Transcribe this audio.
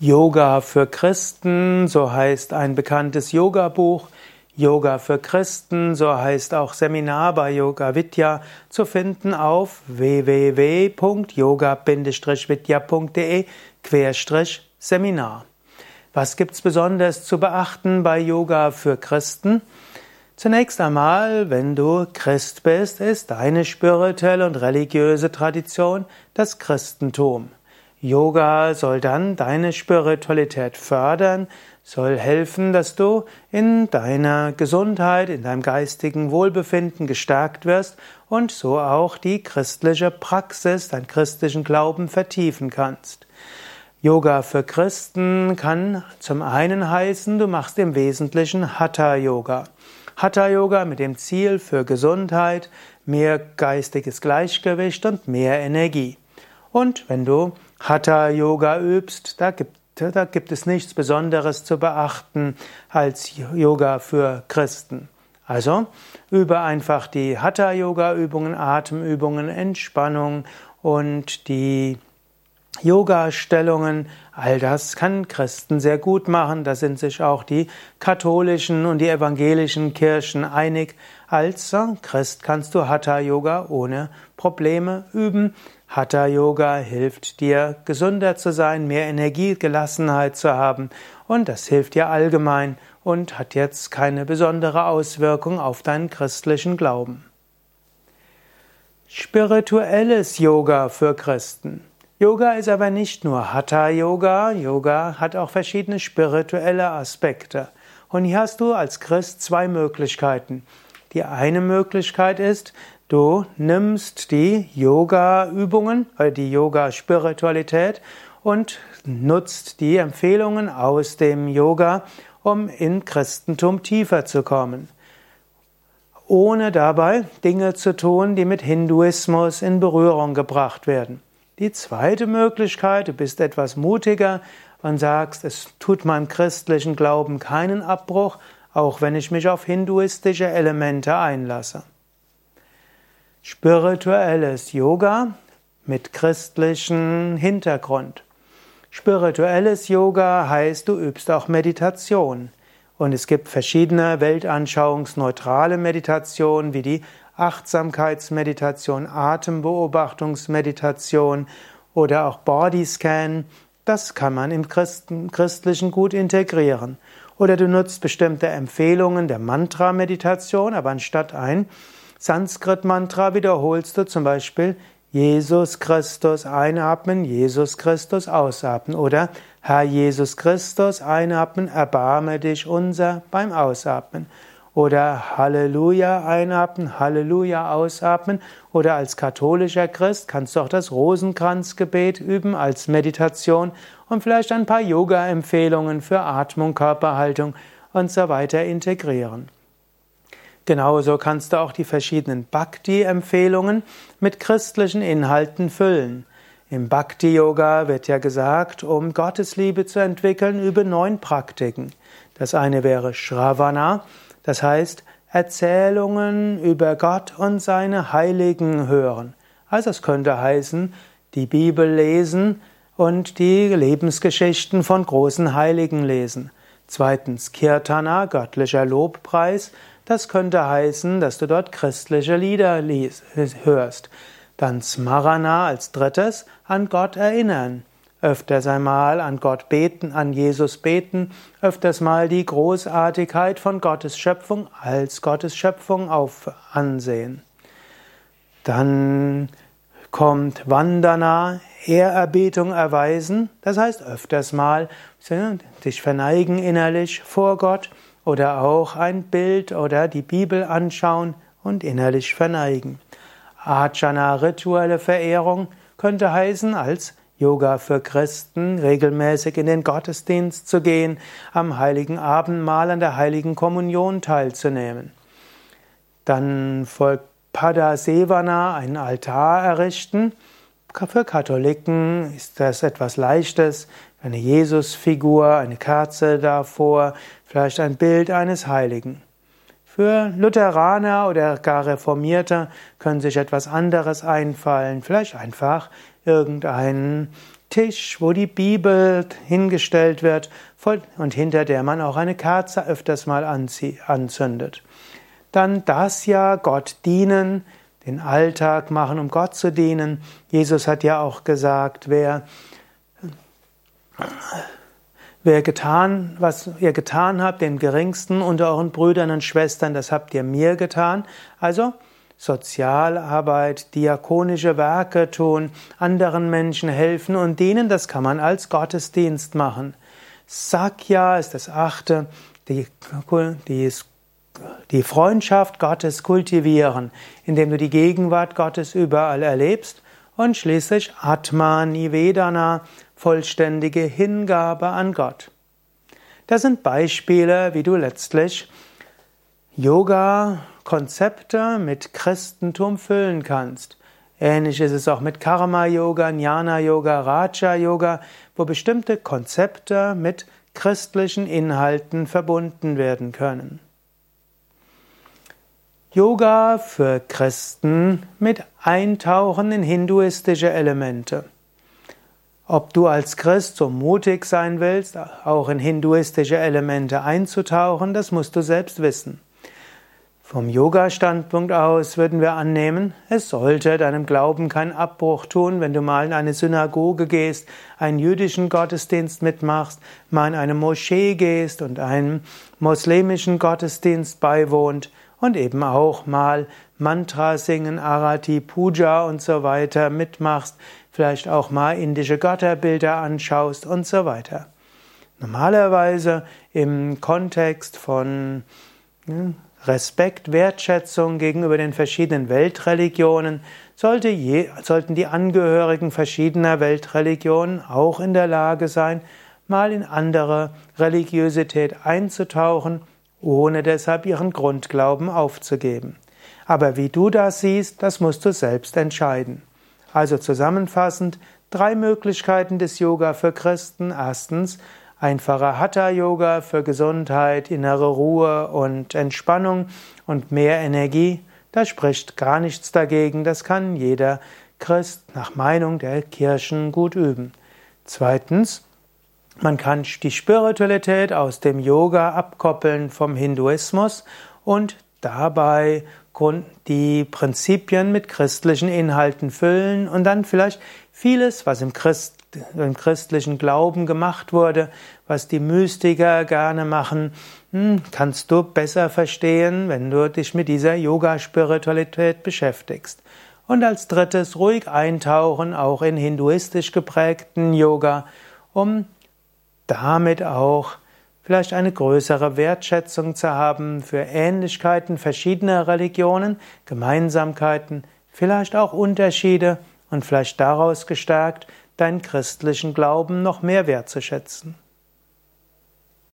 Yoga für Christen, so heißt ein bekanntes Yoga-Buch. Yoga für Christen, so heißt auch Seminar bei Yoga Vidya, zu finden auf www.yoga-vidya.de Seminar. Was gibt's besonders zu beachten bei Yoga für Christen? Zunächst einmal, wenn du Christ bist, ist deine spirituelle und religiöse Tradition das Christentum. Yoga soll dann deine Spiritualität fördern, soll helfen, dass du in deiner Gesundheit, in deinem geistigen Wohlbefinden gestärkt wirst und so auch die christliche Praxis, deinen christlichen Glauben vertiefen kannst. Yoga für Christen kann zum einen heißen, du machst im Wesentlichen Hatha Yoga. Hatha Yoga mit dem Ziel für Gesundheit, mehr geistiges Gleichgewicht und mehr Energie. Und wenn du Hatha Yoga übst, da gibt, da gibt es nichts Besonderes zu beachten als Yoga für Christen. Also übe einfach die Hatha Yoga Übungen, Atemübungen, Entspannung und die Yoga-Stellungen, all das kann Christen sehr gut machen. Da sind sich auch die katholischen und die evangelischen Kirchen einig. Als Christ kannst du Hatha-Yoga ohne Probleme üben. Hatha-Yoga hilft dir, gesünder zu sein, mehr Energie, Gelassenheit zu haben. Und das hilft dir allgemein und hat jetzt keine besondere Auswirkung auf deinen christlichen Glauben. Spirituelles Yoga für Christen. Yoga ist aber nicht nur Hatha Yoga. Yoga hat auch verschiedene spirituelle Aspekte. Und hier hast du als Christ zwei Möglichkeiten. Die eine Möglichkeit ist, du nimmst die Yoga-Übungen die Yoga-Spiritualität und nutzt die Empfehlungen aus dem Yoga, um in Christentum tiefer zu kommen. Ohne dabei Dinge zu tun, die mit Hinduismus in Berührung gebracht werden. Die zweite Möglichkeit, du bist etwas mutiger und sagst, es tut meinem christlichen Glauben keinen Abbruch, auch wenn ich mich auf hinduistische Elemente einlasse. Spirituelles Yoga mit christlichem Hintergrund. Spirituelles Yoga heißt, du übst auch Meditation. Und es gibt verschiedene weltanschauungsneutrale Meditationen wie die Achtsamkeitsmeditation, Atembeobachtungsmeditation oder auch Bodyscan, das kann man im Christlichen gut integrieren. Oder du nutzt bestimmte Empfehlungen der Mantra-Meditation, aber anstatt ein Sanskrit-Mantra wiederholst du zum Beispiel Jesus Christus einatmen, Jesus Christus ausatmen oder Herr Jesus Christus einatmen, erbarme dich unser beim Ausatmen oder Halleluja einatmen, Halleluja ausatmen oder als katholischer Christ kannst du auch das Rosenkranzgebet üben als Meditation und vielleicht ein paar Yoga-Empfehlungen für Atmung, Körperhaltung und so weiter integrieren. Genauso kannst du auch die verschiedenen Bhakti-Empfehlungen mit christlichen Inhalten füllen. Im Bhakti-Yoga wird ja gesagt, um Gottesliebe zu entwickeln, übe neun Praktiken. Das eine wäre Shravana, das heißt, Erzählungen über Gott und seine Heiligen hören. Also es könnte heißen, die Bibel lesen und die Lebensgeschichten von großen Heiligen lesen. Zweitens Kirtana, göttlicher Lobpreis. Das könnte heißen, dass du dort christliche Lieder hörst. Dann Smarana als drittes, an Gott erinnern öfters einmal an Gott beten, an Jesus beten, öfters mal die Großartigkeit von Gottes Schöpfung als Gottes Schöpfung auf ansehen. Dann kommt Vandana, Ehrerbietung erweisen, das heißt öfters mal sich verneigen innerlich vor Gott oder auch ein Bild oder die Bibel anschauen und innerlich verneigen. Ajana, rituelle Verehrung, könnte heißen als Yoga für Christen, regelmäßig in den Gottesdienst zu gehen, am heiligen Abendmahl an der heiligen Kommunion teilzunehmen. Dann folgt Padasevana, einen Altar errichten. Für Katholiken ist das etwas Leichtes, eine Jesusfigur, eine Kerze davor, vielleicht ein Bild eines Heiligen. Für Lutheraner oder gar Reformierte können sich etwas anderes einfallen, vielleicht einfach irgendein Tisch, wo die Bibel hingestellt wird und hinter der man auch eine Kerze öfters mal anzündet. Dann das ja Gott dienen, den Alltag machen, um Gott zu dienen. Jesus hat ja auch gesagt, wer, wer getan, was ihr getan habt, den geringsten unter euren Brüdern und Schwestern, das habt ihr mir getan. Also Sozialarbeit, diakonische Werke tun, anderen Menschen helfen und dienen, das kann man als Gottesdienst machen. Sakya ist das achte, die, die, die Freundschaft Gottes kultivieren, indem du die Gegenwart Gottes überall erlebst und schließlich Atma Nivedana, vollständige Hingabe an Gott. Das sind Beispiele, wie du letztlich Yoga Konzepte mit Christentum füllen kannst. Ähnlich ist es auch mit Karma-Yoga, Jnana-Yoga, Raja-Yoga, wo bestimmte Konzepte mit christlichen Inhalten verbunden werden können. Yoga für Christen mit Eintauchen in hinduistische Elemente. Ob du als Christ so mutig sein willst, auch in hinduistische Elemente einzutauchen, das musst du selbst wissen. Vom Yoga-Standpunkt aus würden wir annehmen, es sollte deinem Glauben keinen Abbruch tun, wenn du mal in eine Synagoge gehst, einen jüdischen Gottesdienst mitmachst, mal in eine Moschee gehst und einen muslimischen Gottesdienst beiwohnt und eben auch mal Mantra singen, Arati, Puja und so weiter mitmachst, vielleicht auch mal indische Götterbilder anschaust und so weiter. Normalerweise im Kontext von Respekt, Wertschätzung gegenüber den verschiedenen Weltreligionen sollte je, sollten die Angehörigen verschiedener Weltreligionen auch in der Lage sein, mal in andere Religiosität einzutauchen, ohne deshalb ihren Grundglauben aufzugeben. Aber wie du das siehst, das musst du selbst entscheiden. Also zusammenfassend, drei Möglichkeiten des Yoga für Christen. Erstens, Einfacher Hatha-Yoga für Gesundheit, innere Ruhe und Entspannung und mehr Energie, da spricht gar nichts dagegen, das kann jeder Christ nach Meinung der Kirchen gut üben. Zweitens, man kann die Spiritualität aus dem Yoga abkoppeln vom Hinduismus und dabei die Prinzipien mit christlichen Inhalten füllen und dann vielleicht vieles, was im Christ im christlichen Glauben gemacht wurde, was die Mystiker gerne machen, hm, kannst du besser verstehen, wenn du dich mit dieser Yoga-Spiritualität beschäftigst. Und als drittes ruhig eintauchen, auch in hinduistisch geprägten Yoga, um damit auch vielleicht eine größere Wertschätzung zu haben für Ähnlichkeiten verschiedener Religionen, Gemeinsamkeiten, vielleicht auch Unterschiede und vielleicht daraus gestärkt deinen christlichen Glauben noch mehr wertzuschätzen.